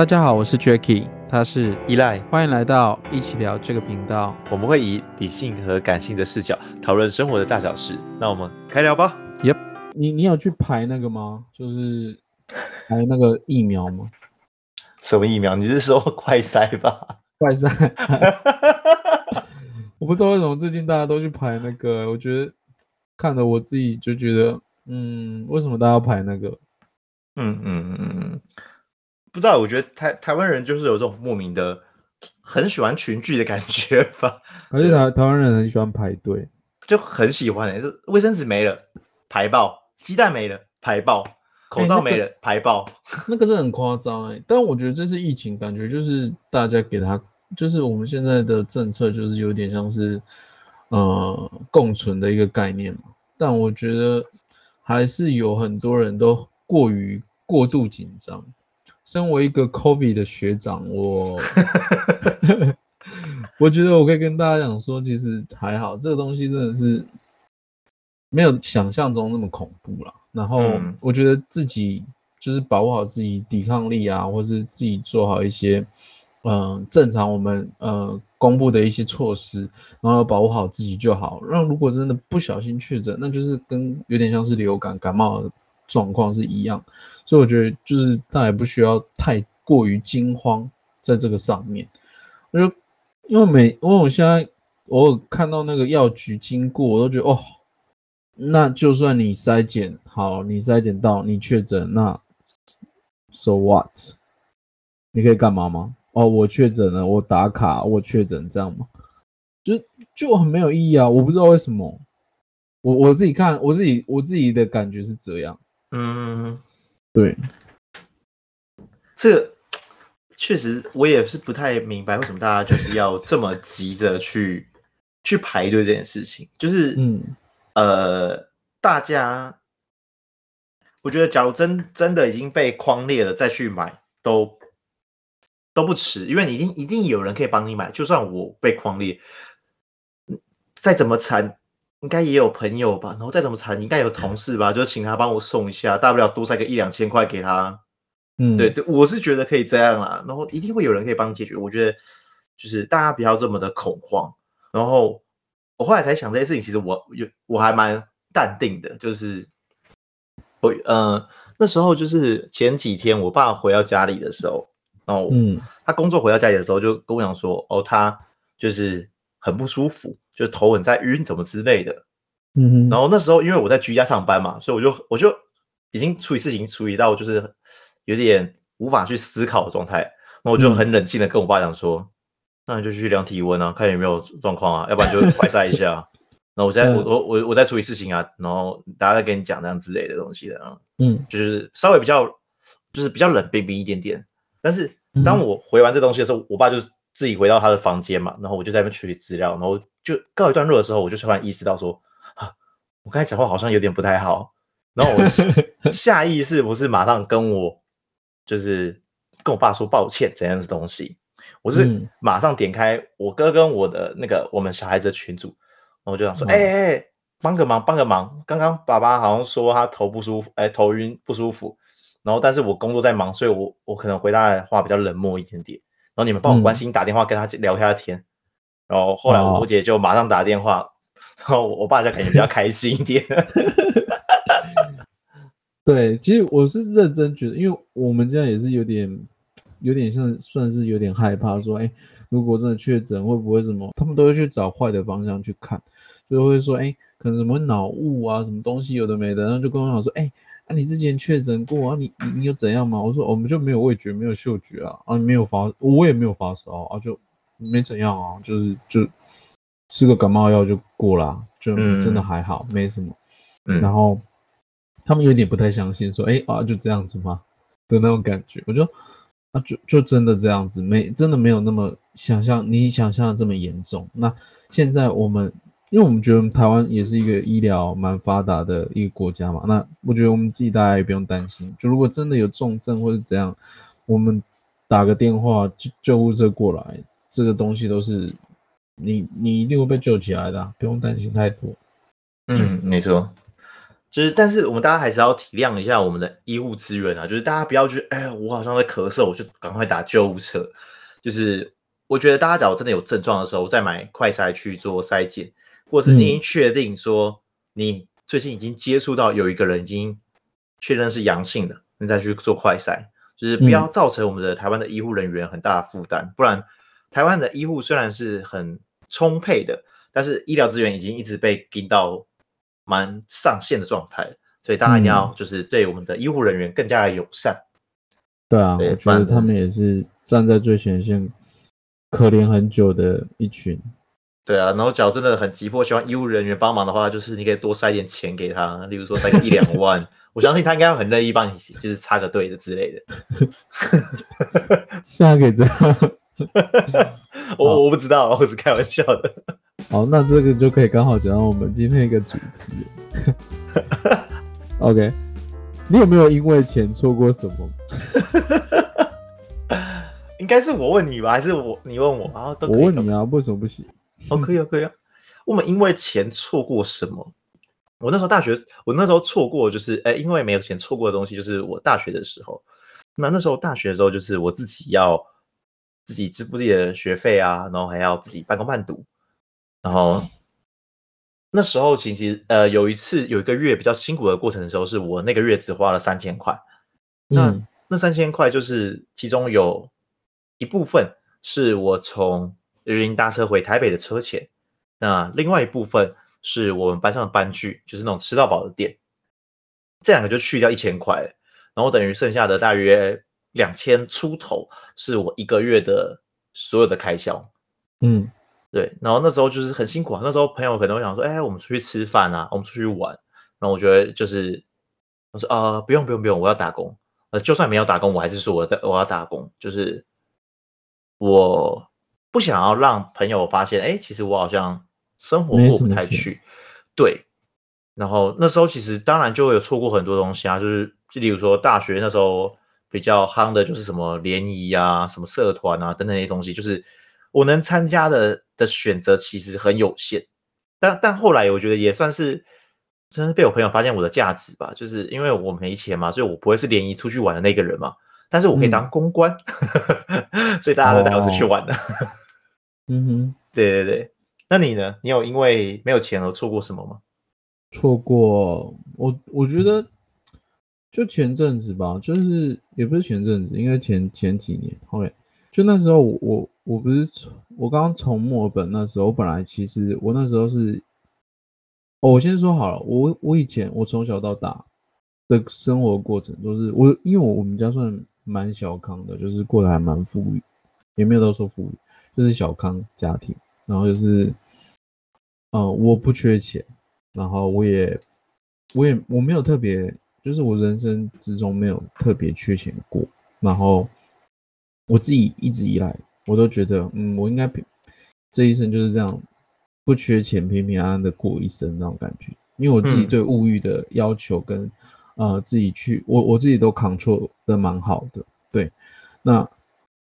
大家好，我是 Jacky，他是依赖，欢迎来到一起聊这个频道。我们会以理性和感性的视角讨论生活的大小事。那我们开聊吧。Yep，你你有去排那个吗？就是排那个疫苗吗？什么疫苗？你是说快筛吧？快筛。我不知道为什么最近大家都去排那个，我觉得看的我自己就觉得，嗯，为什么大家要排那个？嗯嗯嗯嗯。不知道，我觉得台台湾人就是有这种莫名的很喜欢群聚的感觉吧。而且台台湾人很喜欢排队，就很喜欢、欸。卫生纸没了排爆，鸡蛋没了排爆，口罩没了、欸那个、排爆，那个是很夸张哎。但我觉得这是疫情，感觉就是大家给他，就是我们现在的政策就是有点像是呃共存的一个概念嘛。但我觉得还是有很多人都过于过度紧张。身为一个 COVID 的学长，我 我觉得我可以跟大家讲说，其实还好，这个东西真的是没有想象中那么恐怖啦。然后我觉得自己就是保护好自己抵抗力啊，或是自己做好一些嗯、呃、正常我们呃公布的一些措施，然后保护好自己就好。让如果真的不小心确诊，那就是跟有点像是流感感冒的状况是一样，所以我觉得就是大家不需要太过于惊慌在这个上面。我就因为每因为我现在偶尔看到那个药局经过，我都觉得哦，那就算你筛检好，你筛检到你确诊，那 so what？你可以干嘛吗？哦，我确诊了，我打卡，我确诊这样吗？就就很没有意义啊！我不知道为什么，我我自己看我自己我自己的感觉是这样。嗯，对，这个确实我也是不太明白为什么大家就是要这么急着去去排队这件事情。就是，嗯，呃，大家，我觉得假如真真的已经被框裂了，再去买都都不迟，因为你一定一定有人可以帮你买。就算我被框列，再怎么惨。应该也有朋友吧，然后再怎么惨，应该有同事吧，就请他帮我送一下，大不了多塞个一两千块给他。嗯，对对，我是觉得可以这样啦，然后一定会有人可以帮你解决。我觉得就是大家不要这么的恐慌。然后我后来才想这些事情，其实我有我还蛮淡定的，就是我呃那时候就是前几天我爸回到家里的时候，然后嗯，他工作回到家里的时候就跟我讲说，哦，他就是很不舒服。就头很在晕，怎么之类的，嗯哼。然后那时候因为我在居家上班嘛，所以我就我就已经处理事情处理到就是有点无法去思考的状态。那我就很冷静的跟我爸讲说，嗯、那你就去量体温啊，看有没有状况啊，要不然就快筛一下。然后我现在 我我我我在处理事情啊，然后大家再跟你讲这样之类的东西的啊，嗯，就是稍微比较就是比较冷冰冰一点点。但是当我回完这东西的时候，我爸就是自己回到他的房间嘛，然后我就在那边处理资料，然后。就告一段落的时候，我就突然意识到说，啊，我刚才讲话好像有点不太好。然后我下 意识不是马上跟我，就是跟我爸说抱歉怎样的东西，我是马上点开我哥跟我的那个我们小孩子的群组，然后我就想说，哎哎哎，帮个忙，帮个忙。刚刚爸爸好像说他头不舒服，哎，头晕不舒服。然后但是我工作在忙，所以我我可能回答的话比较冷漠一点点。然后你们帮我关心打电话跟他聊一下天。然后后来我姐就马上打电话，哦、然后我爸就感觉比较 开心一点。对，其实我是认真觉得，因为我们家也是有点，有点像算是有点害怕，说，哎，如果真的确诊，会不会什么？他们都会去找坏的方向去看，就会说，哎，可能什么脑雾啊，什么东西有的没的，然后就跟我讲说，哎，啊，你之前确诊过啊？你你你有怎样吗？我说，我们就没有味觉，没有嗅觉啊，啊，没有发，我也没有发烧啊，就。没怎样啊，就是就吃个感冒药就过了，就真的还好，嗯、没什么。嗯、然后他们有点不太相信，说：“哎啊，就这样子吗？”的那种感觉。我就啊，就就真的这样子，没真的没有那么想象你想象的这么严重。那现在我们，因为我们觉得台湾也是一个医疗蛮发达的一个国家嘛，那我觉得我们自己大家也不用担心。就如果真的有重症或者怎样，我们打个电话，救救护车过来。这个东西都是你，你一定会被救起来的啊，不用担心太多。嗯，没错。就是，但是我们大家还是要体谅一下我们的医护资源啊，就是大家不要去，哎呀，我好像在咳嗽，我就赶快打救护车。就是我觉得大家假如真的有症状的时候，再买快筛去做筛检，或者是你已经确定说你最近已经接触到有一个人已经确认是阳性的，你再去做快筛，就是不要造成我们的台湾的医护人员很大的负担。不然，台湾的医护虽然是很充沛的，但是医疗资源已经一直被盯到。蛮上限的状态，所以大家一定要就是对我们的医护人员更加的友善。嗯、对啊，对我觉得他们也是站在最前线，可怜很久的一群。对啊，然后假如真的很急迫，希望医务人员帮忙的话，就是你可以多塞一点钱给他，例如说塞个一两万，我相信他应该会很乐意帮你，就是插个队的之类的。现在可以这样。我我不知道，我是开玩笑的。好，那这个就可以刚好讲到我们今天一个主题。OK，你有没有因为钱错过什么？应该是我问你吧，还是我你问我？然后都我问你啊，为什么不行？哦，可以啊，可以啊。我们因为钱错过什么？我那时候大学，我那时候错过就是，哎，因为没有钱错过的东西，就是我大学的时候。那那时候大学的时候，就是我自己要。自己支付自己的学费啊，然后还要自己半工半读，然后那时候其实呃有一次有一个月比较辛苦的过程的时候，是我那个月只花了三千块。那、嗯、那三千块就是其中有一部分是我从云林搭车回台北的车钱，那另外一部分是我们班上的班具，就是那种吃到饱的店，这两个就去掉一千块，然后等于剩下的大约。两千出头是我一个月的所有的开销，嗯，对。然后那时候就是很辛苦啊。那时候朋友可能会想说：“哎，我们出去吃饭啊，我们出去玩。”然后我觉得就是我说：“啊、呃，不用不用不用，我要打工。呃，就算没有打工，我还是说我在我要打工。就是我不想要让朋友发现，哎，其实我好像生活过不太去。对。然后那时候其实当然就会有错过很多东西啊，就是就例如说大学那时候。比较夯的就是什么联谊啊、什么社团啊等等那些东西，就是我能参加的的选择其实很有限。但但后来我觉得也算是真是被我朋友发现我的价值吧，就是因为我没钱嘛，所以我不会是联谊出去玩的那个人嘛。但是我可以当公关，嗯、所以大家都带我出去玩的。嗯哼，对对对。那你呢？你有因为没有钱而错过什么吗？错过我，我觉得。就前阵子吧，就是也不是前阵子，应该前前几年。后面就那时候我我我不是我刚刚从墨尔本那时候，我本来其实我那时候是，哦，我先说好了，我我以前我从小到大的生活过程都是我，因为我我们家算蛮小康的，就是过得还蛮富裕，也没有到说富裕，就是小康家庭。然后就是，嗯、呃，我不缺钱，然后我也我也我没有特别。就是我人生之中没有特别缺钱过，然后我自己一直以来我都觉得，嗯，我应该这一生就是这样，不缺钱，平平安安的过一生那种感觉。因为我自己对物欲的要求跟、嗯、呃自己去，我我自己都 control 的蛮好的。对，那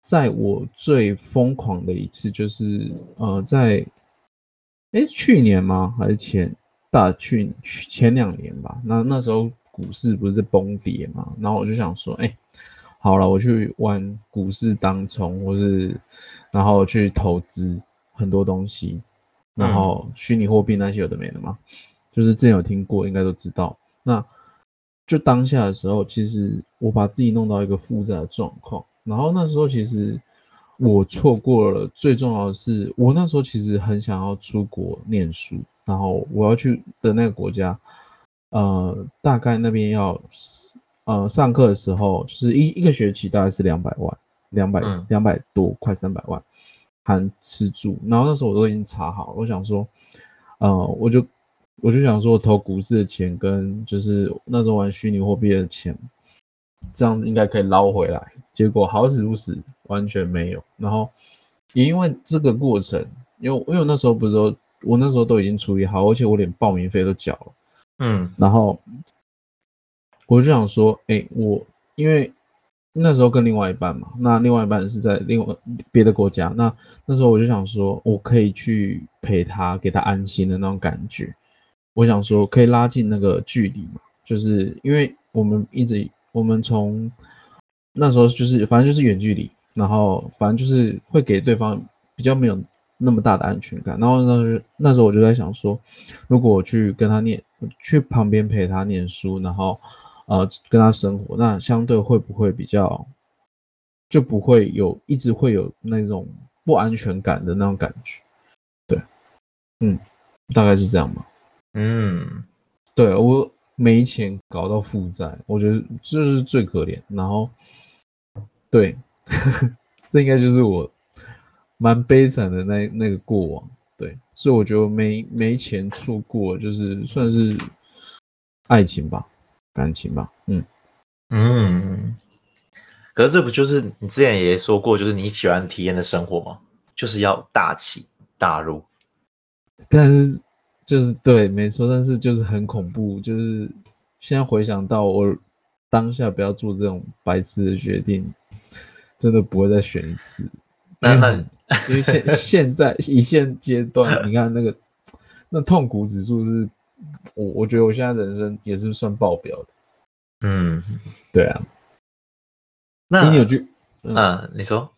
在我最疯狂的一次就是呃在，哎去年吗？还是前大去前两年吧？那那时候。股市不是崩跌嘛，然后我就想说，哎、欸，好了，我去玩股市当冲，或是然后去投资很多东西，然后虚拟货币那些有的没的嘛，就是之前有听过，应该都知道。那就当下的时候，其实我把自己弄到一个负债的状况，然后那时候其实我错过了最重要的是，我那时候其实很想要出国念书，然后我要去的那个国家。呃，大概那边要呃上课的时候，就是一一个学期大概是两百万，两百两百多，快三百万，含吃住。然后那时候我都已经查好，我想说，呃，我就我就想说，投股市的钱跟就是那时候玩虚拟货币的钱，这样应该可以捞回来。结果好死不死，完全没有。然后也因为这个过程，因为因为那时候不是说，我那时候都已经处理好，而且我连报名费都缴了。嗯，然后我就想说，哎、欸，我因为那时候跟另外一半嘛，那另外一半是在另外别的国家，那那时候我就想说，我可以去陪他，给他安心的那种感觉。我想说可以拉近那个距离嘛，就是因为我们一直我们从那时候就是反正就是远距离，然后反正就是会给对方比较没有那么大的安全感。然后那时候那时候我就在想说，如果我去跟他念，去旁边陪他念书，然后呃跟他生活，那相对会不会比较就不会有一直会有那种不安全感的那种感觉？对，嗯，大概是这样吧。嗯，对，我没钱搞到负债，我觉得这是最可怜。然后，对，这应该就是我蛮悲惨的那那个过往。对，所以我觉得没没钱错过，就是算是爱情吧，感情吧。嗯嗯，可是这不就是你之前也说过，就是你喜欢体验的生活吗？就是要大起大落，但是。就是对，没错，但是就是很恐怖。就是现在回想到我当下不要做这种白痴的决定，真的不会再选一次。那很，因为现 现在以现阶段，你看那个那痛苦指数是，我我觉得我现在人生也是算爆表的。嗯，对啊。那你有去？嗯，啊、你说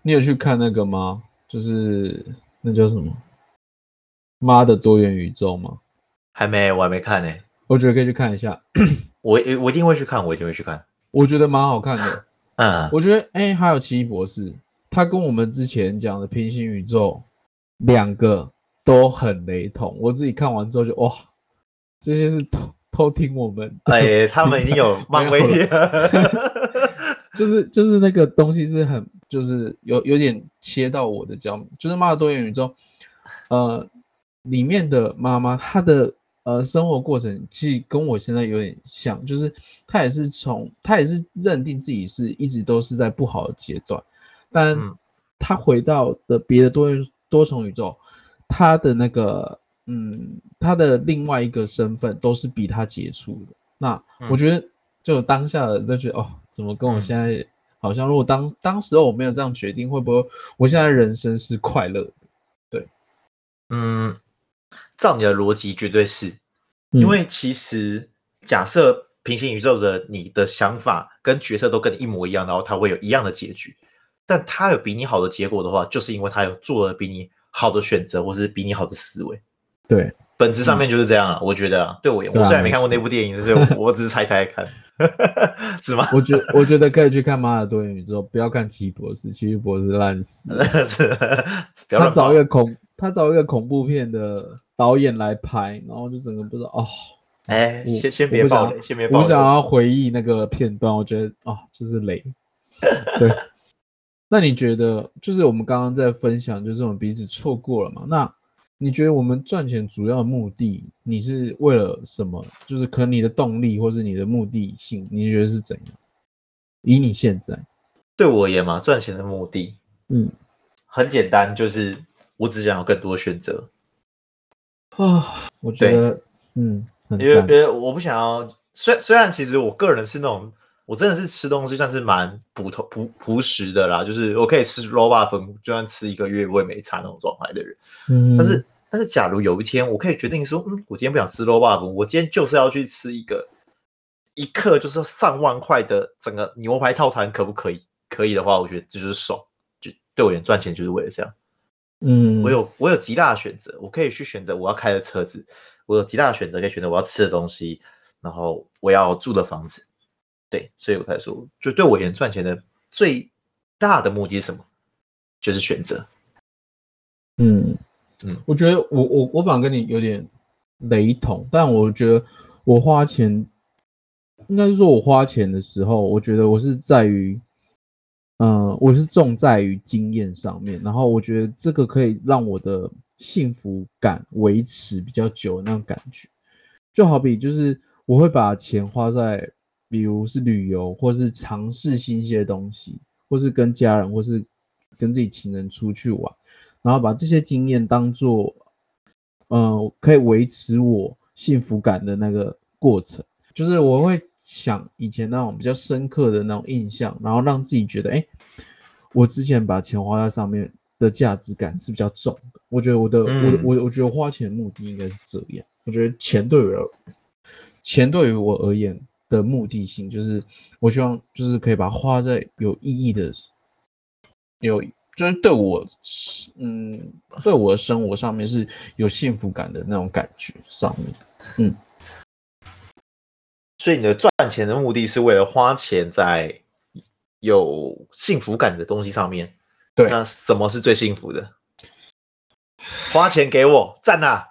你有去看那个吗？就是那叫什么？妈的多元宇宙吗？还没，我还没看呢、欸。我觉得可以去看一下。我我一定会去看，我一定会去看。我觉得蛮好看的。嗯，我觉得哎、欸，还有奇异博士，他跟我们之前讲的平行宇宙两个都很雷同。我自己看完之后就哇，这些是偷偷听我们。哎、欸，他们已经有漫威 了。就是就是那个东西是很就是有有点切到我的脚，就是妈的多元宇宙，呃。里面的妈妈，她的呃生活过程其实跟我现在有点像，就是她也是从她也是认定自己是一直都是在不好的阶段，但她回到的别的多元多重宇宙，她的那个嗯，她的另外一个身份都是比她杰出的。那我觉得就当下的就觉得哦，怎么跟我现在好像？如果当当时候我没有这样决定，会不会我现在人生是快乐的？对，嗯。照你的逻辑，绝对是，因为其实假设平行宇宙的你的想法跟角色都跟你一模一样，然后他会有一样的结局，但他有比你好的结果的话，就是因为他有做了比你好的选择，或是比你好的思维。对，本质上面就是这样啊。我觉得啊，对我，我虽然没看过那部电影，所以 我只是猜猜看，是吗？我觉我觉得可以去看《妈的多元宇宙》，不要看《奇异博士》，《奇异博士》烂死了。他找一个恐，他找一个恐怖片的。导演来拍，然后就整个不知道哦。哎，先先别爆雷，先别爆雷。我想要回忆那个片段，我觉得啊，就是雷。对。那你觉得，就是我们刚刚在分享，就是我们彼此错过了嘛？那你觉得我们赚钱主要的目的，你是为了什么？就是可能你的动力，或是你的目的性，你觉得是怎样？以你现在，对我而言嘛，赚钱的目的，嗯，很简单，就是我只想要更多选择。啊，我觉得，嗯，因为因为我不想要，虽虽然其实我个人是那种，我真的是吃东西算是蛮普通朴朴实的啦，就是我可以吃肉霸粉，就算吃一个月我也没差那种状态的人。嗯，但是但是假如有一天我可以决定说，嗯，我今天不想吃肉霸粉，我今天就是要去吃一个一克就是上万块的整个牛排套餐，可不可以？可以的话，我觉得这就是爽，就对我而言赚钱就是为了这样。嗯，我有我有极大的选择，我可以去选择我要开的车子，我有极大的选择可以选择我要吃的东西，然后我要住的房子，对，所以我才说，就对我而言赚钱的最大的目的是什么？就是选择。嗯嗯，我觉得我我我反而跟你有点雷同，但我觉得我花钱，应该是说我花钱的时候，我觉得我是在于。嗯，我是重在于经验上面，然后我觉得这个可以让我的幸福感维持比较久的那种感觉，就好比就是我会把钱花在，比如是旅游，或是尝试新鲜的东西，或是跟家人，或是跟自己情人出去玩，然后把这些经验当做，嗯，可以维持我幸福感的那个过程，就是我会。想以前那种比较深刻的那种印象，然后让自己觉得，哎，我之前把钱花在上面的价值感是比较重的。我觉得我的，嗯、我我我觉得花钱的目的应该是这样，我觉得钱对于钱对于我而言的目的性，就是我希望就是可以把它花在有意义的，有就是对我嗯对我的生活上面是有幸福感的那种感觉上面，嗯。所以你的赚钱的目的是为了花钱在有幸福感的东西上面。对，那什么是最幸福的？花钱给我赞啊！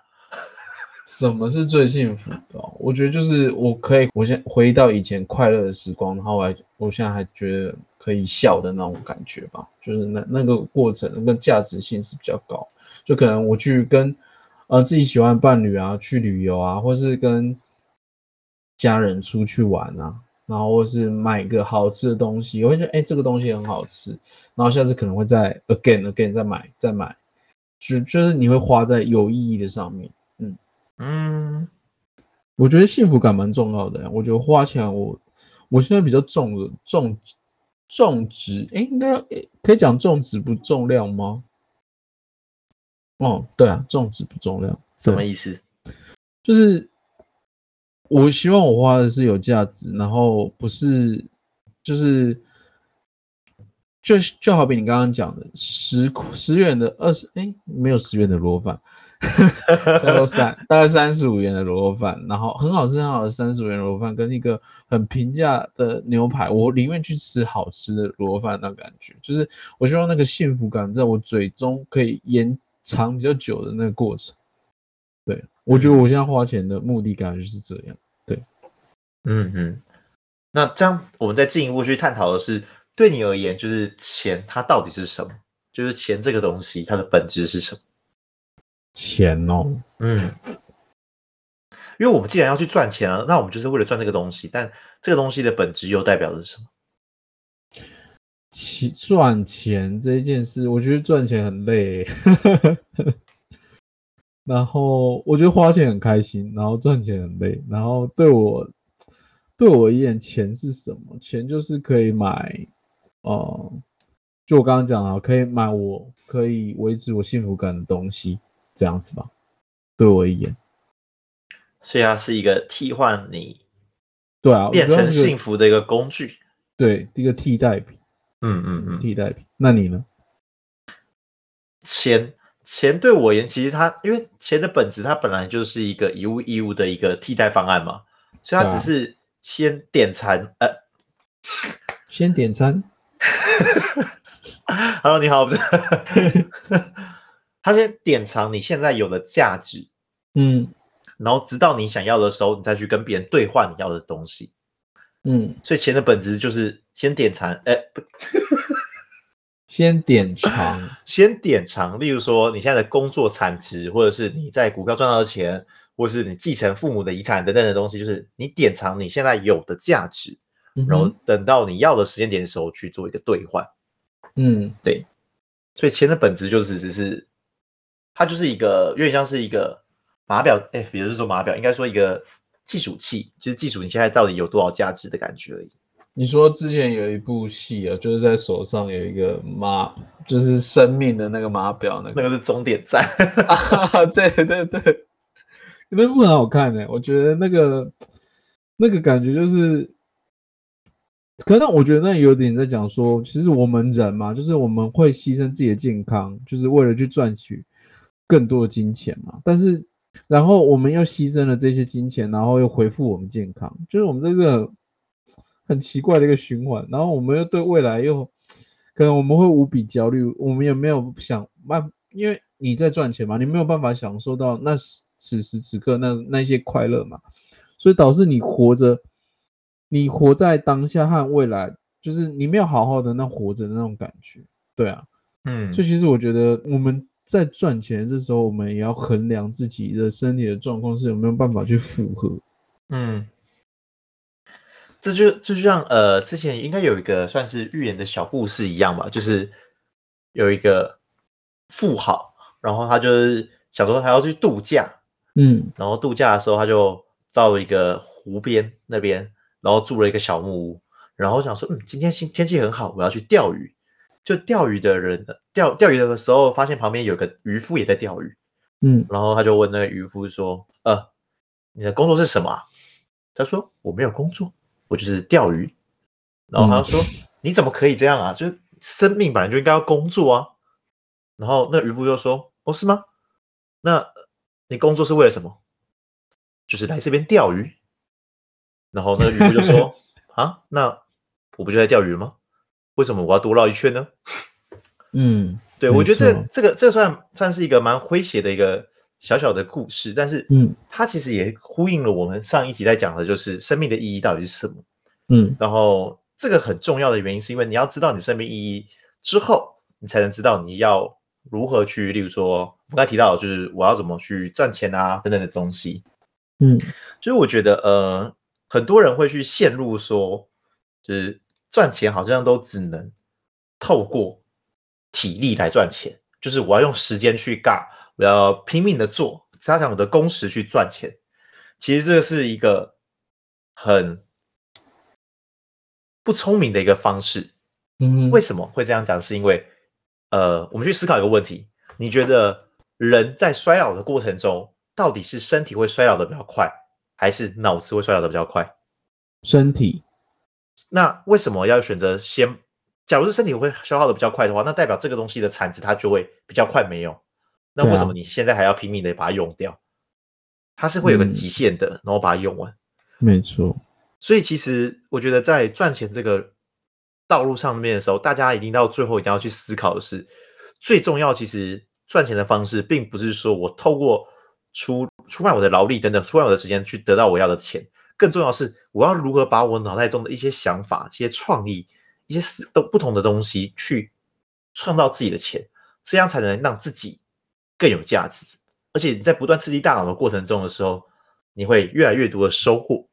什么是最幸福的？我觉得就是我可以，我现回忆到以前快乐的时光，然后我还我现在还觉得可以笑的那种感觉吧。就是那那个过程，那个价值性是比较高。就可能我去跟呃自己喜欢的伴侣啊去旅游啊，或是跟家人出去玩啊，然后或是买个好吃的东西，我会觉得哎、欸，这个东西很好吃，然后下次可能会再 again again 再买再买，就就是你会花在有意义的上面，嗯嗯，我觉得幸福感蛮重要的，我觉得花钱我我现在比较重的重重质，哎、欸，应该可以讲重质不重量吗？哦，对啊，重质不重量，什么意思？就是。我希望我花的是有价值，然后不是就是就就好比你刚刚讲的十十元的二十哎，没有十元的螺饭，三 大概三十五元的螺肉饭，然后很好吃很好的三十五元螺肉饭跟一个很平价的牛排，我宁愿去吃好吃的螺肉饭，那感觉就是我希望那个幸福感在我嘴中可以延长比较久的那个过程，对。我觉得我现在花钱的目的感觉是这样，对，嗯嗯，那这样我们再进一步去探讨的是，对你而言，就是钱它到底是什么？就是钱这个东西它的本质是什么？钱哦，嗯，因为我们既然要去赚钱啊，那我们就是为了赚这个东西，但这个东西的本质又代表的是什么？其赚钱这件事，我觉得赚钱很累。然后我觉得花钱很开心，然后赚钱很累。然后对我对我而言，钱是什么？钱就是可以买，呃，就我刚刚讲啊，可以买我可以维持我幸福感的东西，这样子吧。对我而言，所以它是一个替换你，对啊，变成幸福的一个工具，对，一个替代品。嗯嗯嗯，替代品。那你呢？钱。钱对我而言，其实它因为钱的本质，它本来就是一个以物易物的一个替代方案嘛，所以它只是先点餐，啊、呃，先点餐。Hello，你好，不是，他先典藏你现在有的价值，嗯，然后直到你想要的时候，你再去跟别人兑换你要的东西，嗯，所以钱的本质就是先点藏，哎，不。先典藏，先典藏。例如说，你现在的工作产值，或者是你在股票赚到的钱，或者是你继承父母的遗产等等的东西，就是你典藏你现在有的价值，嗯、然后等到你要的时间点的时候去做一个兑换。嗯，对。所以钱的本质就是只是，它就是一个有点像是一个码表，哎，比如说码表，应该说一个计数器，就是计数你现在到底有多少价值的感觉而已。你说之前有一部戏啊，就是在手上有一个码，就是生命的那个码表，那个那个是终点站 啊，对对对，那部很好看呢。我觉得那个那个感觉就是，可能我觉得那有点在讲说，其实我们人嘛，就是我们会牺牲自己的健康，就是为了去赚取更多的金钱嘛。但是然后我们又牺牲了这些金钱，然后又回复我们健康，就是我们在这个。很奇怪的一个循环，然后我们又对未来又可能我们会无比焦虑，我们也没有想办，因为你在赚钱嘛，你没有办法享受到那此时此刻那那些快乐嘛，所以导致你活着，你活在当下和未来，就是你没有好好的那活着的那种感觉，对啊，嗯，所以其实我觉得我们在赚钱这时候，我们也要衡量自己的身体的状况是有没有办法去符合，嗯。这就这就像呃，之前应该有一个算是寓言的小故事一样吧，就是有一个富豪，然后他就是想说他要去度假，嗯，然后度假的时候他就到了一个湖边那边，然后住了一个小木屋，然后想说，嗯，今天天天气很好，我要去钓鱼。就钓鱼的人钓钓鱼的时候，发现旁边有个渔夫也在钓鱼，嗯，然后他就问那个渔夫说，呃，你的工作是什么啊？他说我没有工作，我就是钓鱼。然后他就说、嗯、你怎么可以这样啊？就是生命本来就应该要工作啊。然后那渔夫就说哦，是吗？那你工作是为了什么？就是来这边钓鱼。然后那个渔夫就说 啊，那我不就在钓鱼吗？为什么我要多绕一圈呢？嗯，对，我觉得这这个这算算是一个蛮诙谐的一个。小小的故事，但是，嗯，它其实也呼应了我们上一集在讲的，就是生命的意义到底是什么，嗯，然后这个很重要的原因，是因为你要知道你生命意义之后，你才能知道你要如何去，例如说，我刚才提到，就是我要怎么去赚钱啊，等等的东西，嗯，所以我觉得，呃，很多人会去陷入说，就是赚钱好像都只能透过体力来赚钱，就是我要用时间去干。我要拼命的做，加强我的工时去赚钱。其实这是一个很不聪明的一个方式。嗯，为什么会这样讲？是因为，呃，我们去思考一个问题：你觉得人在衰老的过程中，到底是身体会衰老的比较快，还是脑子会衰老的比较快？身体。那为什么要选择先？假如是身体会消耗的比较快的话，那代表这个东西的产值它就会比较快没有。那为什么你现在还要拼命的把它用掉？它是会有个极限的，嗯、然后把它用完。没错。所以其实我觉得在赚钱这个道路上面的时候，大家一定到最后一定要去思考的是，最重要。其实赚钱的方式，并不是说我透过出出卖我的劳力等等，出卖我的时间去得到我要的钱。更重要的是，我要如何把我脑袋中的一些想法、一些创意、一些都不同的东西，去创造自己的钱，这样才能让自己。更有价值，而且你在不断刺激大脑的过程中的时候，你会越来越多的收获。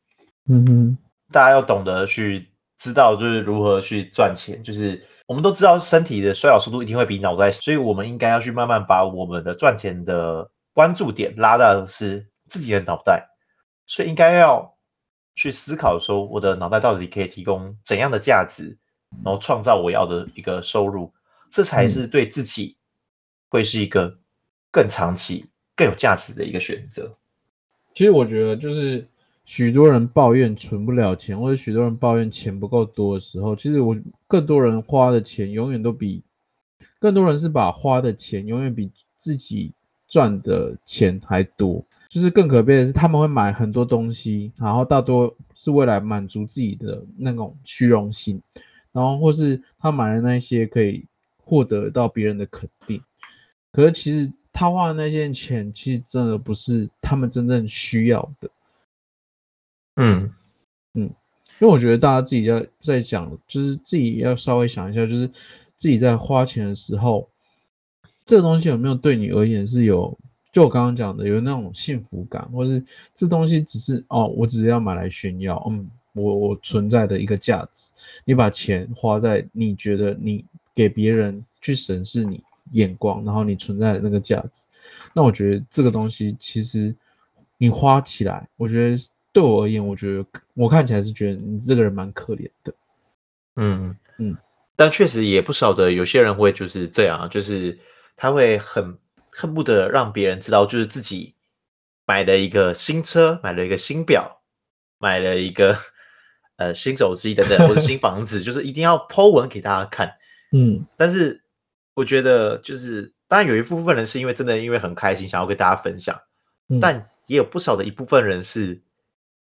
嗯哼，大家要懂得去知道，就是如何去赚钱。就是我们都知道，身体的衰老速度一定会比脑袋，所以我们应该要去慢慢把我们的赚钱的关注点拉到是自己的脑袋。所以应该要去思考说，我的脑袋到底可以提供怎样的价值，然后创造我要的一个收入，这才是对自己会是一个。更长期、更有价值的一个选择。其实我觉得，就是许多人抱怨存不了钱，或者许多人抱怨钱不够多的时候，其实我更多人花的钱永远都比更多人是把花的钱永远比自己赚的钱还多。就是更可悲的是，他们会买很多东西，然后大多是为了满足自己的那种虚荣心，然后或是他买的那些可以获得到别人的肯定，可是其实。他花的那些钱，其实真的不是他们真正需要的。嗯嗯，因为我觉得大家自己在在讲，就是自己要稍微想一下，就是自己在花钱的时候，这个东西有没有对你而言是有，就我刚刚讲的，有那种幸福感，或是这东西只是哦，我只是要买来炫耀，嗯，我我存在的一个价值。你把钱花在你觉得你给别人去审视你。眼光，然后你存在的那个价值，那我觉得这个东西其实你花起来，我觉得对我而言，我觉得我看起来是觉得你这个人蛮可怜的。嗯嗯，但确实也不少的有些人会就是这样，就是他会很恨不得让别人知道，就是自己买了一个新车，买了一个新表，买了一个 呃新手机等等，或者新房子，就是一定要 po 文给大家看。嗯，但是。我觉得就是，当然有一部分人是因为真的因为很开心，想要跟大家分享，嗯，但也有不少的一部分人是，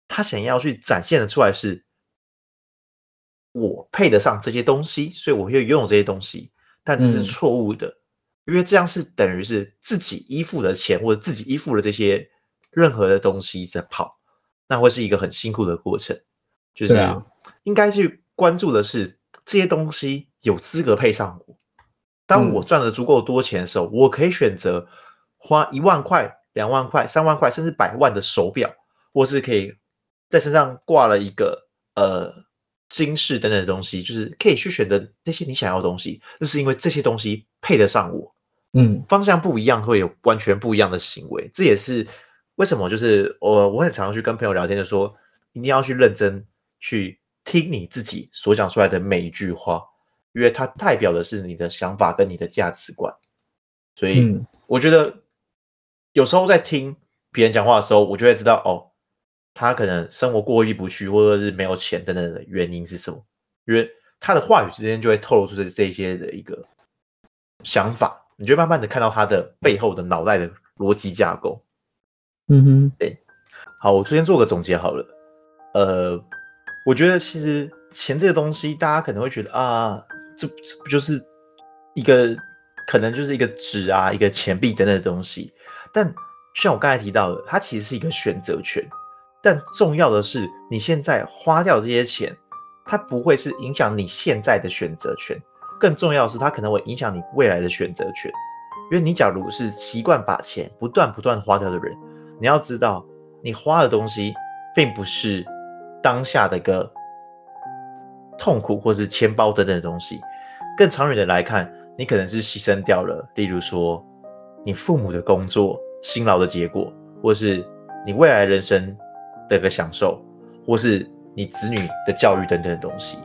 他想要去展现的出来是，我配得上这些东西，所以我会拥有这些东西，但这是错误的，嗯，因为这样是等于是自己依附的钱或者自己依附的这些任何的东西在跑，那会是一个很辛苦的过程，就是应该去关注的是这些东西有资格配上我。当我赚了足够多钱的时候，我可以选择花一万块、两万块、三万块，甚至百万的手表，或是可以在身上挂了一个呃金饰等等的东西，就是可以去选择那些你想要的东西。那是因为这些东西配得上我。嗯，方向不一样，会有完全不一样的行为。这也是为什么，就是我我很常常去跟朋友聊天，就说一定要去认真去听你自己所讲出来的每一句话。因为它代表的是你的想法跟你的价值观，所以我觉得有时候在听别人讲话的时候，我就会知道哦，他可能生活过意不去，或者是没有钱等等的原因是什么？因为他的话语之间就会透露出这这些的一个想法，你就慢慢的看到他的背后的脑袋的逻辑架构。嗯哼，对。好，我昨天做个总结好了。呃，我觉得其实钱这个东西，大家可能会觉得啊，这这不就是一个可能就是一个纸啊，一个钱币等等的东西。但像我刚才提到的，它其实是一个选择权。但重要的是，你现在花掉这些钱，它不会是影响你现在的选择权。更重要的是，它可能会影响你未来的选择权。因为你假如是习惯把钱不断不断花掉的人，你要知道。你花的东西并不是当下的一个痛苦或是钱包等等的东西，更长远的来看，你可能是牺牲掉了，例如说你父母的工作辛劳的结果，或是你未来人生的一个享受，或是你子女的教育等等的东西。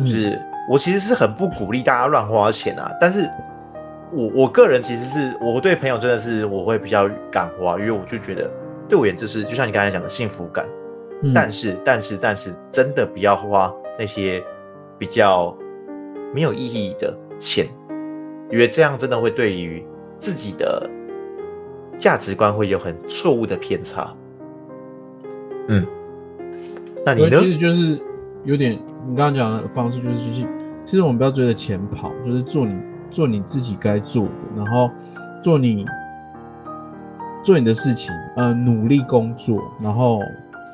就是我其实是很不鼓励大家乱花钱啊，但是我我个人其实是我对朋友真的是我会比较敢花，因为我就觉得。对我而言，这是就像你刚才讲的幸福感，嗯、但是但是但是，真的不要花那些比较没有意义的钱，因为这样真的会对于自己的价值观会有很错误的偏差。嗯，那你呢？其实就是有点你刚刚讲的方式，就是就是，其实我们不要追着钱跑，就是做你做你自己该做的，然后做你。做你的事情，呃，努力工作，然后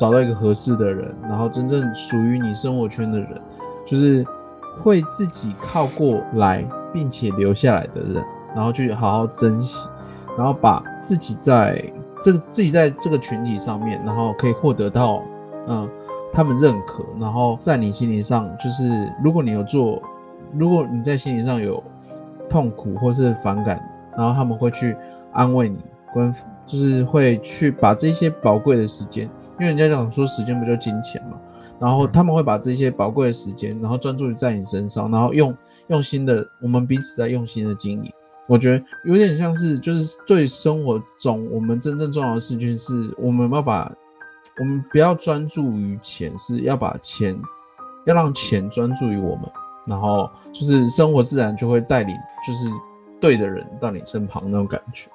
找到一个合适的人，然后真正属于你生活圈的人，就是会自己靠过来并且留下来的人，然后去好好珍惜，然后把自己在这个自己在这个群体上面，然后可以获得到，嗯、他们认可，然后在你心理上，就是如果你有做，如果你在心理上有痛苦或是反感，然后他们会去安慰你，关。就是会去把这些宝贵的时间，因为人家讲说时间不就金钱嘛，然后他们会把这些宝贵的时间，然后专注于在你身上，然后用用心的，我们彼此在用心的经营。我觉得有点像是，就是对生活中我们真正重要的事情是，我们要把我们不要专注于钱，是要把钱要让钱专注于我们，然后就是生活自然就会带领，就是对的人到你身旁那种感觉，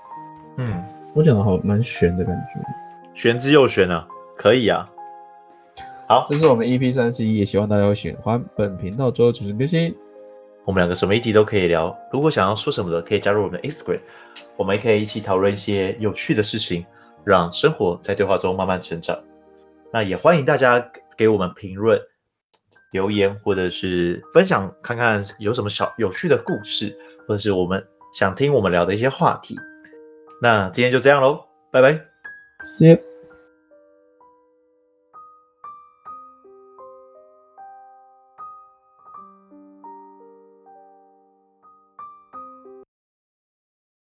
嗯。我讲的好蛮玄的感觉，玄之又玄啊，可以啊。好，这是我们 EP 三十一，也希望大家会喜欢本频道周日准时更新。我们两个什么议题都可以聊，如果想要说什么的，可以加入我们的 Instagram，我们也可以一起讨论一些有趣的事情，让生活在对话中慢慢成长。那也欢迎大家给我们评论、留言，或者是分享，看看有什么小有趣的故事，或者是我们想听我们聊的一些话题。那今天就这样喽，拜拜。See you.